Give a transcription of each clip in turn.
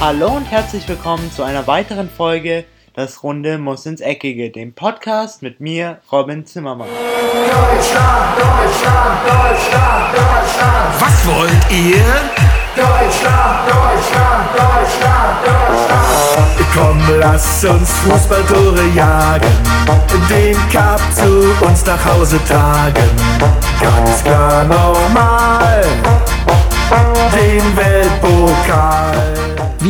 Hallo und herzlich willkommen zu einer weiteren Folge Das Runde muss ins Eckige, dem Podcast mit mir, Robin Zimmermann. Deutschland, Deutschland, Deutschland, Deutschland. Was wollt ihr? Deutschland, Deutschland, Deutschland, Deutschland. Komm, lass uns Fußballtore jagen, den Cup zu uns nach Hause tragen. Ganz klar normal, den Weltpokal.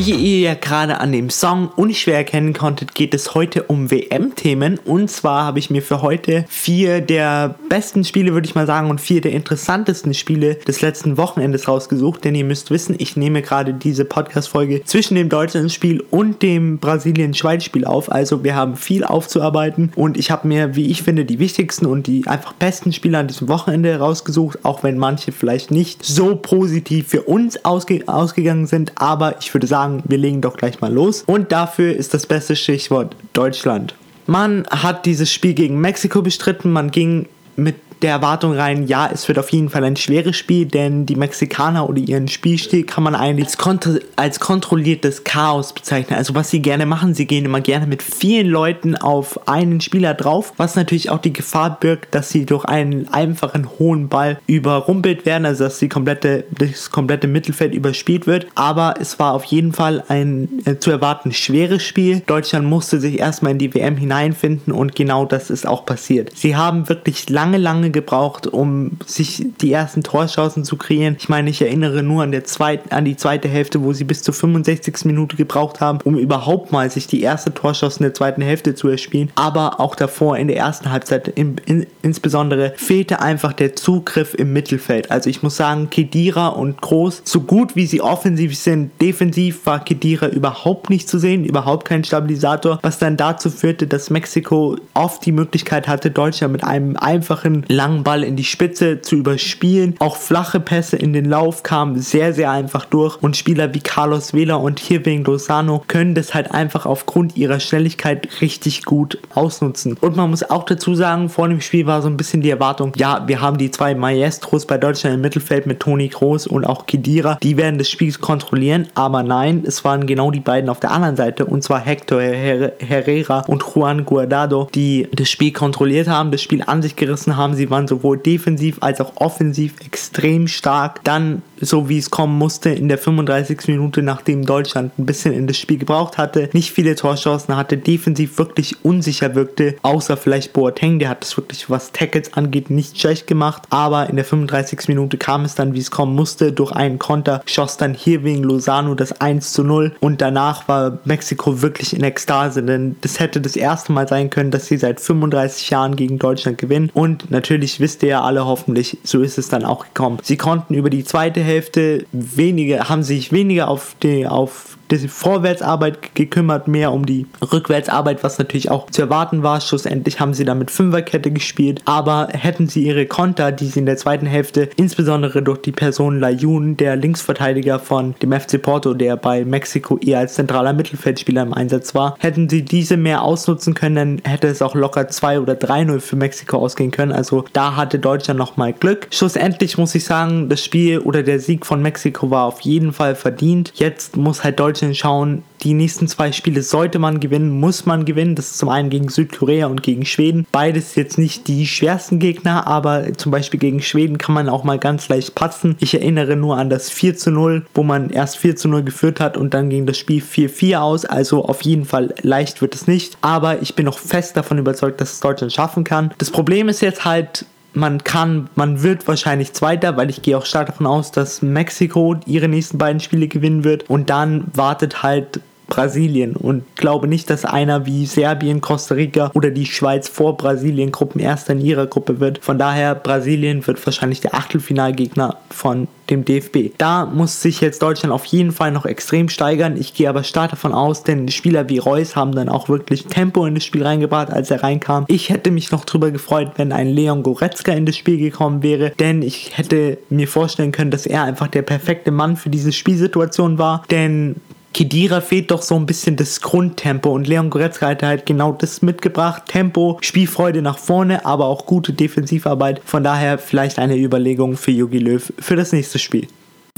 Wie ihr ja gerade an dem Song unschwer erkennen konntet, geht es heute um WM-Themen. Und zwar habe ich mir für heute vier der besten Spiele, würde ich mal sagen, und vier der interessantesten Spiele des letzten Wochenendes rausgesucht. Denn ihr müsst wissen, ich nehme gerade diese Podcast-Folge zwischen dem Deutschland-Spiel und dem Brasilien-Schweiz-Spiel auf. Also wir haben viel aufzuarbeiten. Und ich habe mir, wie ich finde, die wichtigsten und die einfach besten Spiele an diesem Wochenende rausgesucht. Auch wenn manche vielleicht nicht so positiv für uns ausge ausgegangen sind. Aber ich würde sagen, wir legen doch gleich mal los. Und dafür ist das beste Stichwort Deutschland. Man hat dieses Spiel gegen Mexiko bestritten. Man ging mit der Erwartung rein, ja, es wird auf jeden Fall ein schweres Spiel, denn die Mexikaner oder ihren Spielstil kann man eigentlich als, kontro als kontrolliertes Chaos bezeichnen. Also was sie gerne machen, sie gehen immer gerne mit vielen Leuten auf einen Spieler drauf, was natürlich auch die Gefahr birgt, dass sie durch einen einfachen hohen Ball überrumpelt werden, also dass die komplette, das komplette Mittelfeld überspielt wird. Aber es war auf jeden Fall ein äh, zu erwarten schweres Spiel. Deutschland musste sich erstmal in die WM hineinfinden und genau das ist auch passiert. Sie haben wirklich lange, lange gebraucht, um sich die ersten Torchancen zu kreieren. Ich meine, ich erinnere nur an, der zweiten, an die zweite Hälfte, wo sie bis zur 65. Minute gebraucht haben, um überhaupt mal sich die erste Torchance in der zweiten Hälfte zu erspielen. Aber auch davor in der ersten Halbzeit in, in, insbesondere fehlte einfach der Zugriff im Mittelfeld. Also ich muss sagen, Kedira und Groß, so gut wie sie offensiv sind, defensiv war Kedira überhaupt nicht zu sehen, überhaupt kein Stabilisator, was dann dazu führte, dass Mexiko oft die Möglichkeit hatte, Deutschland mit einem einfachen langen Ball in die Spitze zu überspielen. Auch flache Pässe in den Lauf kamen sehr, sehr einfach durch. Und Spieler wie Carlos Vela und Hirving Lozano können das halt einfach aufgrund ihrer Schnelligkeit richtig gut ausnutzen. Und man muss auch dazu sagen, vor dem Spiel war so ein bisschen die Erwartung, ja, wir haben die zwei Maestros bei Deutschland im Mittelfeld mit Toni Kroos und auch Kedira, die werden das Spiel kontrollieren, aber nein, es waren genau die beiden auf der anderen Seite. Und zwar Hector Her Herrera und Juan Guardado, die das Spiel kontrolliert haben, das Spiel an sich gerissen haben, sie waren sowohl defensiv als auch offensiv extrem stark. Dann, so wie es kommen musste, in der 35. Minute, nachdem Deutschland ein bisschen in das Spiel gebraucht hatte, nicht viele Torchancen hatte, defensiv wirklich unsicher wirkte, außer vielleicht Boateng, der hat es wirklich, was Tackles angeht, nicht schlecht gemacht. Aber in der 35. Minute kam es dann, wie es kommen musste, durch einen Konter, schoss dann hier wegen Lozano das 1 zu 0 und danach war Mexiko wirklich in Ekstase, denn das hätte das erste Mal sein können, dass sie seit 35 Jahren gegen Deutschland gewinnen und natürlich wisst ihr ja alle hoffentlich, so ist es dann auch gekommen. Sie konnten über die zweite Hälfte weniger, haben sich weniger auf die, auf die Vorwärtsarbeit gekümmert, mehr um die Rückwärtsarbeit, was natürlich auch zu erwarten war. Schlussendlich haben sie dann mit Fünferkette gespielt, aber hätten sie ihre Konter, die sie in der zweiten Hälfte, insbesondere durch die Person Layun, der Linksverteidiger von dem FC Porto, der bei Mexiko eher als zentraler Mittelfeldspieler im Einsatz war, hätten sie diese mehr ausnutzen können, dann hätte es auch locker 2 oder 3-0 für Mexiko ausgehen können. Also da hatte Deutschland nochmal Glück. Schlussendlich muss ich sagen, das Spiel oder der Sieg von Mexiko war auf jeden Fall verdient. Jetzt muss halt Deutschland Deutschland schauen, die nächsten zwei Spiele sollte man gewinnen, muss man gewinnen. Das ist zum einen gegen Südkorea und gegen Schweden. Beides jetzt nicht die schwersten Gegner, aber zum Beispiel gegen Schweden kann man auch mal ganz leicht patzen. Ich erinnere nur an das 4 zu 0, wo man erst 4 zu 0 geführt hat und dann ging das Spiel 4-4 aus. Also auf jeden Fall leicht wird es nicht. Aber ich bin noch fest davon überzeugt, dass es Deutschland schaffen kann. Das Problem ist jetzt halt, man kann, man wird wahrscheinlich Zweiter, weil ich gehe auch stark davon aus, dass Mexiko ihre nächsten beiden Spiele gewinnen wird. Und dann wartet halt Brasilien und glaube nicht, dass einer wie Serbien, Costa Rica oder die Schweiz vor Brasilien Gruppenerster in ihrer Gruppe wird. Von daher, Brasilien wird wahrscheinlich der Achtelfinalgegner von dem DFB. Da muss sich jetzt Deutschland auf jeden Fall noch extrem steigern. Ich gehe aber stark davon aus, denn Spieler wie Reus haben dann auch wirklich Tempo in das Spiel reingebracht, als er reinkam. Ich hätte mich noch drüber gefreut, wenn ein Leon Goretzka in das Spiel gekommen wäre, denn ich hätte mir vorstellen können, dass er einfach der perfekte Mann für diese Spielsituation war, denn Kedira fehlt doch so ein bisschen das Grundtempo und Leon Goretzka hat halt genau das mitgebracht. Tempo, Spielfreude nach vorne, aber auch gute Defensivarbeit. Von daher vielleicht eine Überlegung für Jogi Löw für das nächste Spiel.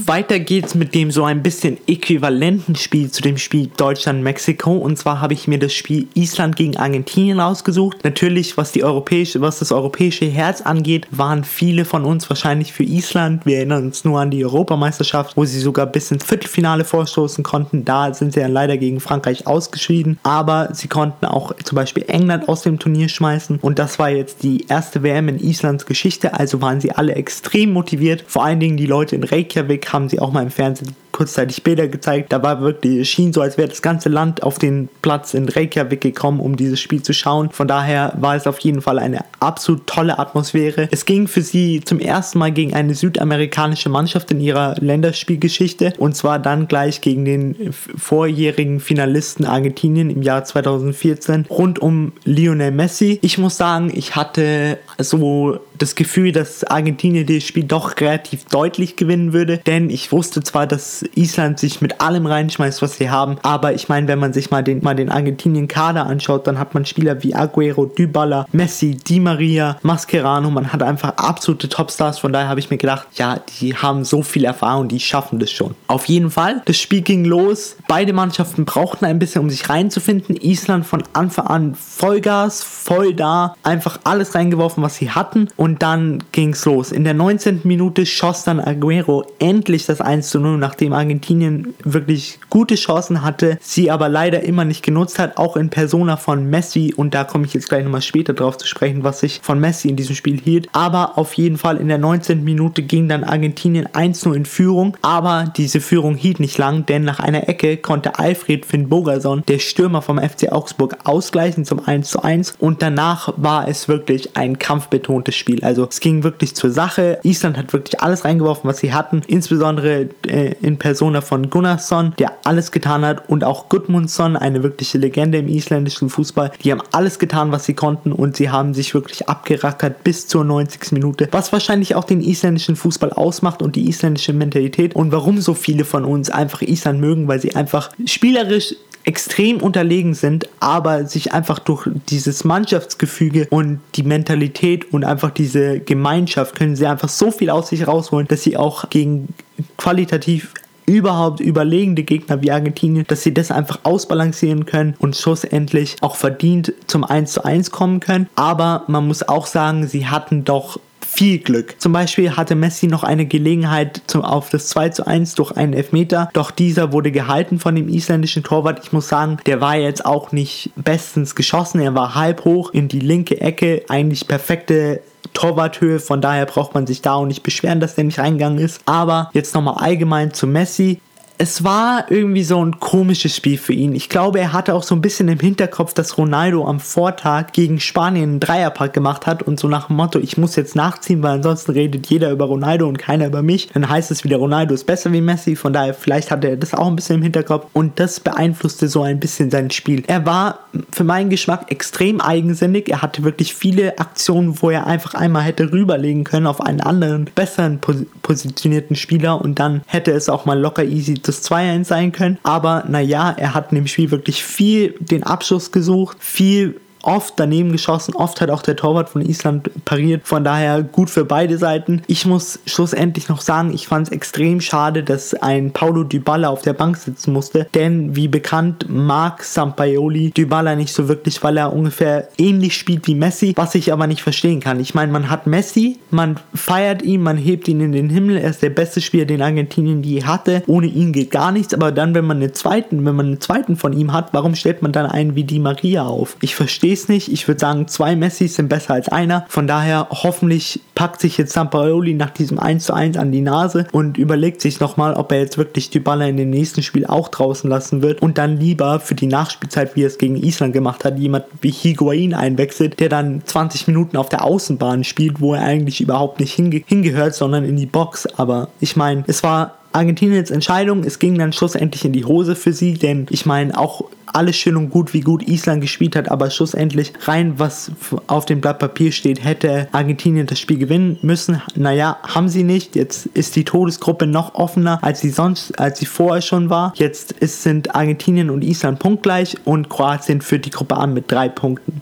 Weiter geht's mit dem so ein bisschen äquivalenten Spiel zu dem Spiel Deutschland-Mexiko. Und zwar habe ich mir das Spiel Island gegen Argentinien ausgesucht. Natürlich, was die europäische, was das europäische Herz angeht, waren viele von uns wahrscheinlich für Island. Wir erinnern uns nur an die Europameisterschaft, wo sie sogar bis ins Viertelfinale vorstoßen konnten. Da sind sie dann leider gegen Frankreich ausgeschieden. Aber sie konnten auch zum Beispiel England aus dem Turnier schmeißen. Und das war jetzt die erste WM in Islands Geschichte. Also waren sie alle extrem motiviert. Vor allen Dingen die Leute in Reykjavik haben sie auch mal im Fernsehen kurzzeitig Bilder gezeigt. Da war wirklich, es schien so, als wäre das ganze Land auf den Platz in Reykjavik gekommen, um dieses Spiel zu schauen. Von daher war es auf jeden Fall eine absolut tolle Atmosphäre. Es ging für sie zum ersten Mal gegen eine südamerikanische Mannschaft in ihrer Länderspielgeschichte und zwar dann gleich gegen den vorjährigen Finalisten Argentinien im Jahr 2014 rund um Lionel Messi. Ich muss sagen, ich hatte so das Gefühl, dass Argentinien das Spiel doch relativ deutlich gewinnen würde, denn ich wusste zwar, dass Island sich mit allem reinschmeißt, was sie haben, aber ich meine, wenn man sich mal den, mal den Argentinien-Kader anschaut, dann hat man Spieler wie Aguero, Dybala, Messi, Di Maria, Mascherano, man hat einfach absolute Topstars, von daher habe ich mir gedacht, ja, die haben so viel Erfahrung, die schaffen das schon. Auf jeden Fall, das Spiel ging los, beide Mannschaften brauchten ein bisschen, um sich reinzufinden, Island von Anfang an Vollgas, voll da, einfach alles reingeworfen, was sie hatten und dann ging's los. In der 19. Minute schoss dann Aguero endlich das 1 zu 0, nachdem Argentinien wirklich gute Chancen hatte, sie aber leider immer nicht genutzt hat, auch in Persona von Messi. Und da komme ich jetzt gleich nochmal später drauf zu sprechen, was ich von Messi in diesem Spiel hielt. Aber auf jeden Fall in der 19. Minute ging dann Argentinien 1-0 in Führung. Aber diese Führung hielt nicht lang, denn nach einer Ecke konnte Alfred Finn Bogerson, der Stürmer vom FC Augsburg, ausgleichen zum 1 zu 1. Und danach war es wirklich ein kampfbetontes Spiel. Also es ging wirklich zur Sache. Island hat wirklich alles reingeworfen, was sie hatten. Insbesondere äh, in Persona von Gunnarsson, der alles getan hat. Und auch Gudmundsson, eine wirkliche Legende im isländischen Fußball. Die haben alles getan, was sie konnten. Und sie haben sich wirklich abgerackert bis zur 90. Minute. Was wahrscheinlich auch den isländischen Fußball ausmacht und die isländische Mentalität. Und warum so viele von uns einfach Island mögen, weil sie einfach spielerisch extrem unterlegen sind, aber sich einfach durch dieses Mannschaftsgefüge und die Mentalität und einfach diese Gemeinschaft können sie einfach so viel aus sich rausholen, dass sie auch gegen qualitativ überhaupt überlegende Gegner wie Argentinien, dass sie das einfach ausbalancieren können und schlussendlich auch verdient zum 1 zu 1 kommen können. Aber man muss auch sagen, sie hatten doch viel Glück. Zum Beispiel hatte Messi noch eine Gelegenheit zum, auf das 2 zu 1 durch einen Elfmeter, doch dieser wurde gehalten von dem isländischen Torwart. Ich muss sagen, der war jetzt auch nicht bestens geschossen. Er war halb hoch in die linke Ecke, eigentlich perfekte Torwarthöhe, von daher braucht man sich da auch nicht beschweren, dass der nicht reingegangen ist. Aber jetzt nochmal allgemein zu Messi es war irgendwie so ein komisches Spiel für ihn. Ich glaube, er hatte auch so ein bisschen im Hinterkopf, dass Ronaldo am Vortag gegen Spanien einen Dreierpack gemacht hat und so nach dem Motto, ich muss jetzt nachziehen, weil ansonsten redet jeder über Ronaldo und keiner über mich. Dann heißt es wieder, Ronaldo ist besser wie Messi. Von daher, vielleicht hatte er das auch ein bisschen im Hinterkopf und das beeinflusste so ein bisschen sein Spiel. Er war für meinen Geschmack extrem eigensinnig. Er hatte wirklich viele Aktionen, wo er einfach einmal hätte rüberlegen können auf einen anderen, besseren positionierten Spieler und dann hätte es auch mal locker easy zu das 2-1 sein können. Aber naja, er hat in dem Spiel wirklich viel den Abschluss gesucht, viel oft daneben geschossen, oft hat auch der Torwart von Island pariert, von daher gut für beide Seiten. Ich muss schlussendlich noch sagen, ich fand es extrem schade, dass ein Paulo Dybala auf der Bank sitzen musste, denn wie bekannt mag Sampaioli Dybala nicht so wirklich, weil er ungefähr ähnlich spielt wie Messi, was ich aber nicht verstehen kann. Ich meine, man hat Messi, man feiert ihn, man hebt ihn in den Himmel, er ist der beste Spieler, den Argentinien je hatte. Ohne ihn geht gar nichts, aber dann, wenn man einen zweiten, wenn man einen zweiten von ihm hat, warum stellt man dann einen wie Di Maria auf? Ich verstehe es nicht. Ich würde sagen, zwei Messis sind besser als einer. Von daher hoffentlich packt sich jetzt Sampaoli nach diesem 1 zu 1 an die Nase und überlegt sich nochmal, ob er jetzt wirklich die Baller in dem nächsten Spiel auch draußen lassen wird und dann lieber für die Nachspielzeit, wie er es gegen Island gemacht hat, jemand wie Higuain einwechselt, der dann 20 Minuten auf der Außenbahn spielt, wo er eigentlich überhaupt nicht hinge hingehört, sondern in die Box. Aber ich meine, es war Argentiniens Entscheidung. Es ging dann schlussendlich in die Hose für sie, denn ich meine, auch alles schön und gut, wie gut Island gespielt hat, aber schlussendlich rein, was auf dem Blatt Papier steht, hätte Argentinien das Spiel gewinnen müssen. Naja, haben sie nicht. Jetzt ist die Todesgruppe noch offener, als sie sonst, als sie vorher schon war. Jetzt ist, sind Argentinien und Island punktgleich und Kroatien führt die Gruppe an mit drei Punkten.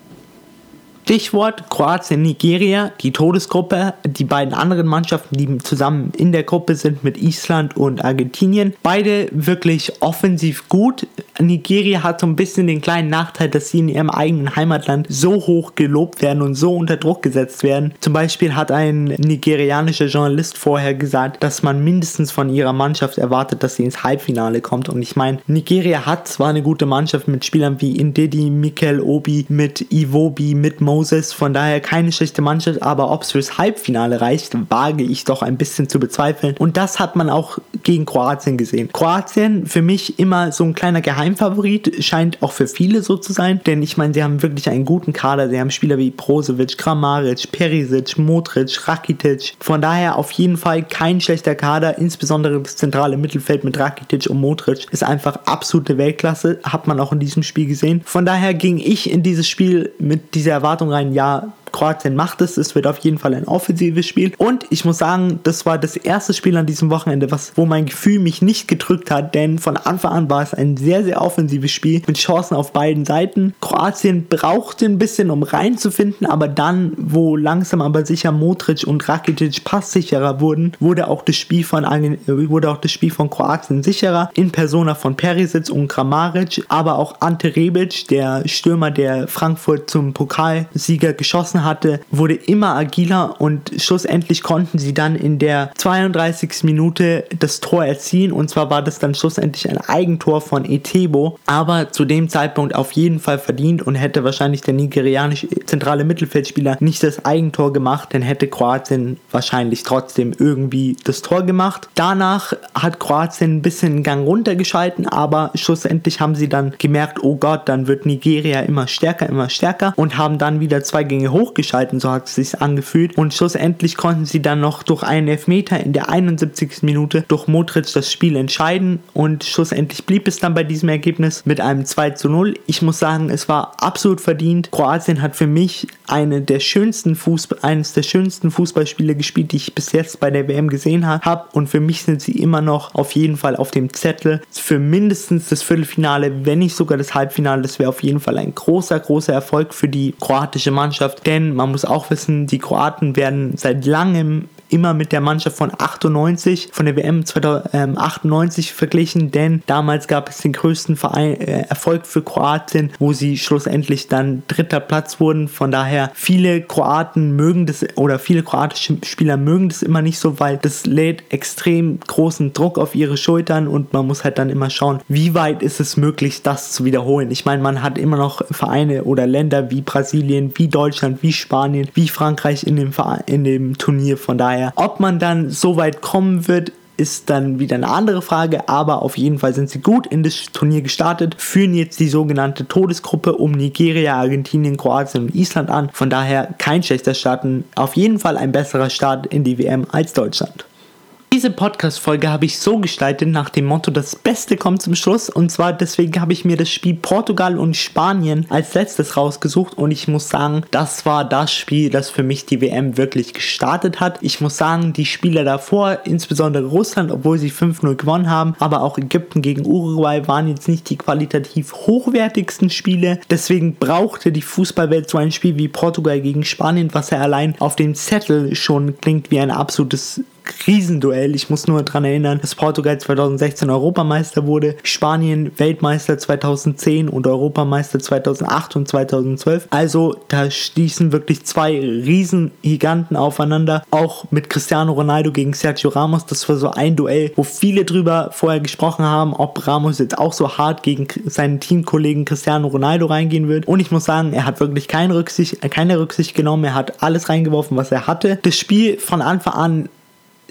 Stichwort Kroatien, Nigeria, die Todesgruppe, die beiden anderen Mannschaften, die zusammen in der Gruppe sind mit Island und Argentinien. Beide wirklich offensiv gut. Nigeria hat so ein bisschen den kleinen Nachteil, dass sie in ihrem eigenen Heimatland so hoch gelobt werden und so unter Druck gesetzt werden. Zum Beispiel hat ein nigerianischer Journalist vorher gesagt, dass man mindestens von ihrer Mannschaft erwartet, dass sie ins Halbfinale kommt. Und ich meine, Nigeria hat zwar eine gute Mannschaft mit Spielern wie Indedi, Mikel Obi, mit Iwobi, mit Moses, von daher keine schlechte Mannschaft, aber ob es fürs Halbfinale reicht, wage ich doch ein bisschen zu bezweifeln. Und das hat man auch gegen Kroatien gesehen. Kroatien für mich immer so ein kleiner Geheimfavorit, scheint auch für viele so zu sein, denn ich meine, sie haben wirklich einen guten Kader. Sie haben Spieler wie Brozovic, Kramaric, Perisic, Modric, Rakitic. Von daher auf jeden Fall kein schlechter Kader, insbesondere das zentrale Mittelfeld mit Rakitic und Modric ist einfach absolute Weltklasse, hat man auch in diesem Spiel gesehen. Von daher ging ich in dieses Spiel mit dieser Erwartung rein, ja, Kroatien macht es. Es wird auf jeden Fall ein offensives Spiel. Und ich muss sagen, das war das erste Spiel an diesem Wochenende, was, wo mein Gefühl mich nicht gedrückt hat, denn von Anfang an war es ein sehr, sehr offensives Spiel mit Chancen auf beiden Seiten. Kroatien brauchte ein bisschen, um reinzufinden, aber dann, wo langsam aber sicher Modric und Rakitic passsicherer wurden, wurde auch das Spiel von, wurde auch das Spiel von Kroatien sicherer. In Persona von Perisic und Kramaric, aber auch Ante Rebic, der Stürmer, der Frankfurt zum Pokalsieger geschossen Chancen hatte, wurde immer agiler und schlussendlich konnten sie dann in der 32. Minute das Tor erzielen und zwar war das dann schlussendlich ein Eigentor von Etebo, aber zu dem Zeitpunkt auf jeden Fall verdient und hätte wahrscheinlich der nigerianische zentrale Mittelfeldspieler nicht das Eigentor gemacht, dann hätte Kroatien wahrscheinlich trotzdem irgendwie das Tor gemacht. Danach hat Kroatien ein bisschen den Gang runtergeschalten, aber schlussendlich haben sie dann gemerkt, oh Gott, dann wird Nigeria immer stärker, immer stärker und haben dann wieder zwei Gänge hoch hochgeschalten, so hat es sich angefühlt. Und schlussendlich konnten sie dann noch durch einen Elfmeter in der 71. Minute durch Modric das Spiel entscheiden. Und schlussendlich blieb es dann bei diesem Ergebnis mit einem 2 zu 0. Ich muss sagen, es war absolut verdient. Kroatien hat für mich eine der schönsten Fußball, eines der schönsten Fußballspiele gespielt, die ich bis jetzt bei der WM gesehen habe. Und für mich sind sie immer noch auf jeden Fall auf dem Zettel für mindestens das Viertelfinale, wenn nicht sogar das Halbfinale. Das wäre auf jeden Fall ein großer, großer Erfolg für die kroatische Mannschaft. Denn man muss auch wissen, die Kroaten werden seit langem immer mit der Mannschaft von 98, von der WM 2098 verglichen, denn damals gab es den größten Verein, äh, Erfolg für Kroatien, wo sie schlussendlich dann dritter Platz wurden. Von daher, viele Kroaten mögen das oder viele kroatische Spieler mögen das immer nicht so, weil das lädt extrem großen Druck auf ihre Schultern und man muss halt dann immer schauen, wie weit ist es möglich, das zu wiederholen. Ich meine, man hat immer noch Vereine oder Länder wie Brasilien, wie Deutschland, wie Spanien, wie Frankreich in dem, Verein, in dem Turnier. Von daher daher, ob man dann so weit kommen wird, ist dann wieder eine andere Frage, aber auf jeden Fall sind sie gut in das Turnier gestartet, führen jetzt die sogenannte Todesgruppe um Nigeria, Argentinien, Kroatien und Island an. Von daher kein schlechter Start, auf jeden Fall ein besserer Start in die WM als Deutschland. Diese Podcast-Folge habe ich so gestaltet nach dem Motto, das Beste kommt zum Schluss. Und zwar deswegen habe ich mir das Spiel Portugal und Spanien als letztes rausgesucht. Und ich muss sagen, das war das Spiel, das für mich die WM wirklich gestartet hat. Ich muss sagen, die Spieler davor, insbesondere Russland, obwohl sie 5-0 gewonnen haben, aber auch Ägypten gegen Uruguay waren jetzt nicht die qualitativ hochwertigsten Spiele. Deswegen brauchte die Fußballwelt so ein Spiel wie Portugal gegen Spanien, was ja allein auf dem Zettel schon klingt wie ein absolutes Riesenduell. Ich muss nur daran erinnern, dass Portugal 2016 Europameister wurde, Spanien Weltmeister 2010 und Europameister 2008 und 2012. Also da schließen wirklich zwei Riesengiganten aufeinander. Auch mit Cristiano Ronaldo gegen Sergio Ramos. Das war so ein Duell, wo viele drüber vorher gesprochen haben, ob Ramos jetzt auch so hart gegen seinen Teamkollegen Cristiano Ronaldo reingehen wird. Und ich muss sagen, er hat wirklich keine Rücksicht, keine Rücksicht genommen. Er hat alles reingeworfen, was er hatte. Das Spiel von Anfang an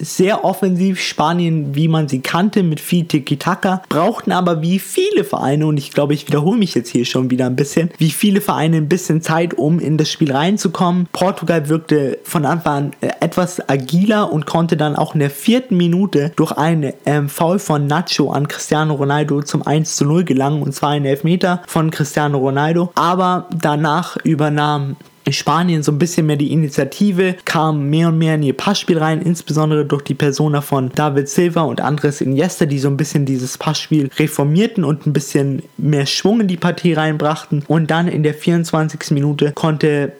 sehr offensiv Spanien, wie man sie kannte, mit viel Tiki-Taka, brauchten aber wie viele Vereine, und ich glaube, ich wiederhole mich jetzt hier schon wieder ein bisschen, wie viele Vereine ein bisschen Zeit, um in das Spiel reinzukommen. Portugal wirkte von Anfang an äh, etwas agiler und konnte dann auch in der vierten Minute durch einen ähm, Foul von Nacho an Cristiano Ronaldo zum 1 zu 0 gelangen, und zwar ein Elfmeter von Cristiano Ronaldo. Aber danach übernahm Spanien so ein bisschen mehr die Initiative, kam mehr und mehr in ihr Passspiel rein, insbesondere durch die Persona von David Silva und Andres Iniesta, die so ein bisschen dieses Passspiel reformierten und ein bisschen mehr Schwung in die Partie reinbrachten. Und dann in der 24. Minute konnte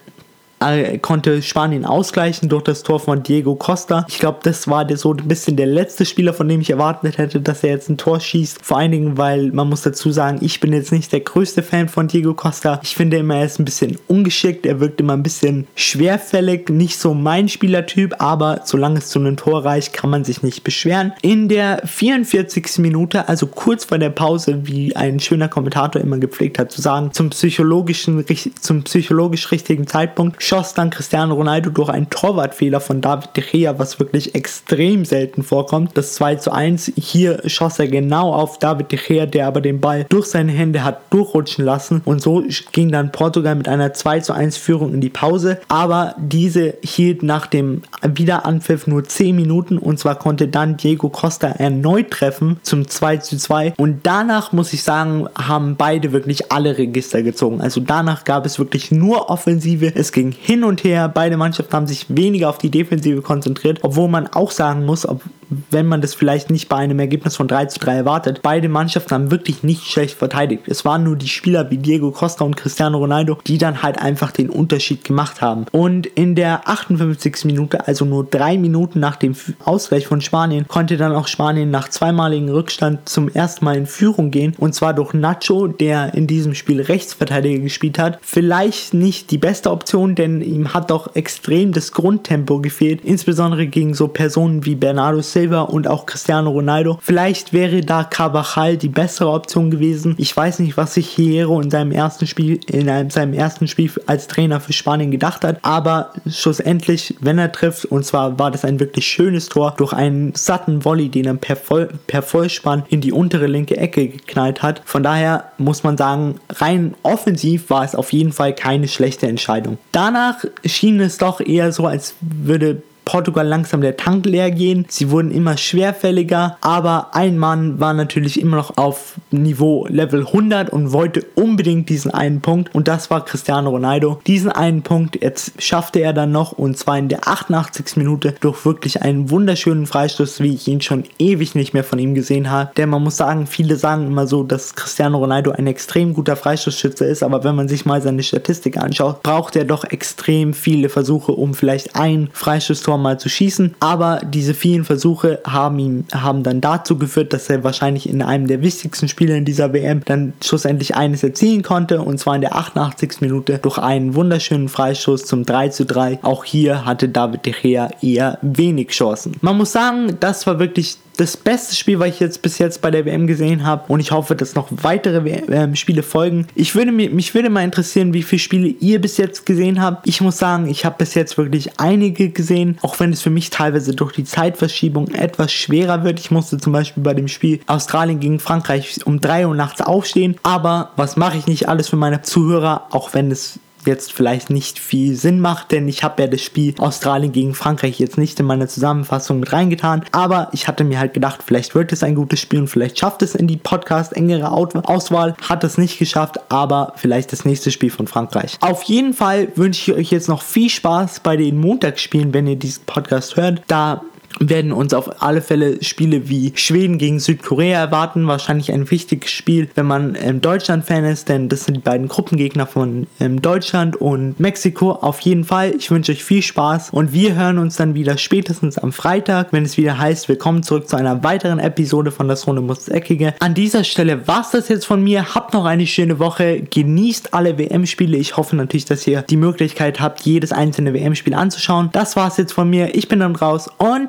äh, konnte Spanien ausgleichen durch das Tor von Diego Costa. Ich glaube, das war so ein bisschen der letzte Spieler, von dem ich erwartet hätte, dass er jetzt ein Tor schießt. Vor allen Dingen, weil man muss dazu sagen, ich bin jetzt nicht der größte Fan von Diego Costa. Ich finde immer, er ist ein bisschen ungeschickt, er wirkt immer ein bisschen schwerfällig, nicht so mein Spielertyp, aber solange es zu einem Tor reicht, kann man sich nicht beschweren. In der 44. Minute, also kurz vor der Pause, wie ein schöner Kommentator immer gepflegt hat zu sagen, zum psychologischen, zum psychologisch richtigen Zeitpunkt schoss dann Cristiano Ronaldo durch einen Torwartfehler von David De Gea, was wirklich extrem selten vorkommt. Das 2 zu 1. Hier schoss er genau auf David De Gea, der aber den Ball durch seine Hände hat durchrutschen lassen und so ging dann Portugal mit einer 2 zu 1 Führung in die Pause. Aber diese hielt nach dem Wiederanpfiff nur 10 Minuten und zwar konnte dann Diego Costa erneut treffen zum 2 zu 2 und danach muss ich sagen, haben beide wirklich alle Register gezogen. Also danach gab es wirklich nur Offensive. Es ging hin und her. Beide Mannschaften haben sich weniger auf die Defensive konzentriert, obwohl man auch sagen muss, ob, wenn man das vielleicht nicht bei einem Ergebnis von 3 zu 3 erwartet, beide Mannschaften haben wirklich nicht schlecht verteidigt. Es waren nur die Spieler wie Diego Costa und Cristiano Ronaldo, die dann halt einfach den Unterschied gemacht haben. Und in der 58. Minute, also nur drei Minuten nach dem Ausgleich von Spanien, konnte dann auch Spanien nach zweimaligen Rückstand zum ersten Mal in Führung gehen. Und zwar durch Nacho, der in diesem Spiel Rechtsverteidiger gespielt hat. Vielleicht nicht die beste Option, denn ihm hat doch extrem das Grundtempo gefehlt. Insbesondere gegen so Personen wie Bernardo Silva und auch Cristiano Ronaldo. Vielleicht wäre da Carvajal die bessere Option gewesen. Ich weiß nicht, was sich Hierro in seinem ersten Spiel, in einem, seinem ersten Spiel als Trainer für Spanien gedacht hat. Aber schlussendlich, wenn er trifft, und zwar war das ein wirklich schönes Tor durch einen satten Volley, den er per, Voll, per Vollspann in die untere linke Ecke geknallt hat. Von daher muss man sagen, rein offensiv war es auf jeden Fall keine schlechte Entscheidung. Danach schien es doch eher so, als würde Portugal langsam der Tank leer gehen. Sie wurden immer schwerfälliger, aber ein Mann war natürlich immer noch auf Niveau Level 100 und wollte unbedingt diesen einen Punkt und das war Cristiano Ronaldo. Diesen einen Punkt jetzt schaffte er dann noch und zwar in der 88. Minute durch wirklich einen wunderschönen Freistoß, wie ich ihn schon ewig nicht mehr von ihm gesehen habe. Denn man muss sagen, viele sagen immer so, dass Cristiano Ronaldo ein extrem guter Freistoßschütze ist, aber wenn man sich mal seine Statistik anschaut, braucht er doch extrem viele Versuche, um vielleicht ein Freistoßtor mal zu schießen. Aber diese vielen Versuche haben ihm haben dann dazu geführt, dass er wahrscheinlich in einem der wichtigsten Spiele in dieser WM dann schlussendlich eines erzielen konnte und zwar in der 88. Minute durch einen wunderschönen Freistoß zum 3 zu 3. Auch hier hatte David De Gea eher wenig Chancen. Man muss sagen, das war wirklich das beste Spiel, was ich jetzt bis jetzt bei der WM gesehen habe. Und ich hoffe, dass noch weitere WM Spiele folgen. Ich würde mich, mich würde mal interessieren, wie viele Spiele ihr bis jetzt gesehen habt. Ich muss sagen, ich habe bis jetzt wirklich einige gesehen, auch wenn es für mich teilweise durch die Zeitverschiebung etwas schwerer wird. Ich musste zum Beispiel bei dem Spiel Australien gegen Frankreich um 3 Uhr nachts aufstehen. Aber was mache ich nicht alles für meine Zuhörer, auch wenn es jetzt vielleicht nicht viel Sinn macht, denn ich habe ja das Spiel Australien gegen Frankreich jetzt nicht in meine Zusammenfassung mit reingetan, aber ich hatte mir halt gedacht, vielleicht wird es ein gutes Spiel und vielleicht schafft es in die Podcast engere Auswahl, hat es nicht geschafft, aber vielleicht das nächste Spiel von Frankreich. Auf jeden Fall wünsche ich euch jetzt noch viel Spaß bei den Montagsspielen, wenn ihr diesen Podcast hört, da werden uns auf alle Fälle Spiele wie Schweden gegen Südkorea erwarten. Wahrscheinlich ein wichtiges Spiel, wenn man ähm, Deutschland-Fan ist, denn das sind die beiden Gruppengegner von ähm, Deutschland und Mexiko. Auf jeden Fall, ich wünsche euch viel Spaß und wir hören uns dann wieder spätestens am Freitag, wenn es wieder heißt, willkommen zurück zu einer weiteren Episode von Das Runde muss Eckige. An dieser Stelle war es das jetzt von mir. Habt noch eine schöne Woche. Genießt alle WM-Spiele. Ich hoffe natürlich, dass ihr die Möglichkeit habt, jedes einzelne WM-Spiel anzuschauen. Das war es jetzt von mir. Ich bin dann raus und